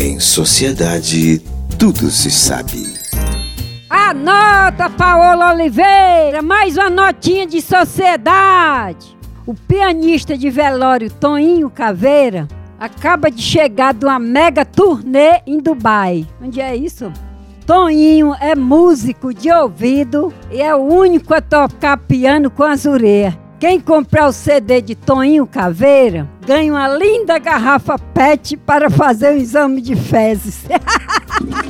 Em sociedade, tudo se sabe. Anota, Paola Oliveira, mais uma notinha de sociedade. O pianista de velório Toninho Caveira acaba de chegar de uma mega turnê em Dubai. Onde é isso? Toninho é músico de ouvido e é o único a tocar piano com azureia. Quem comprar o CD de Toninho Caveira ganha uma linda garrafa PET para fazer o exame de fezes.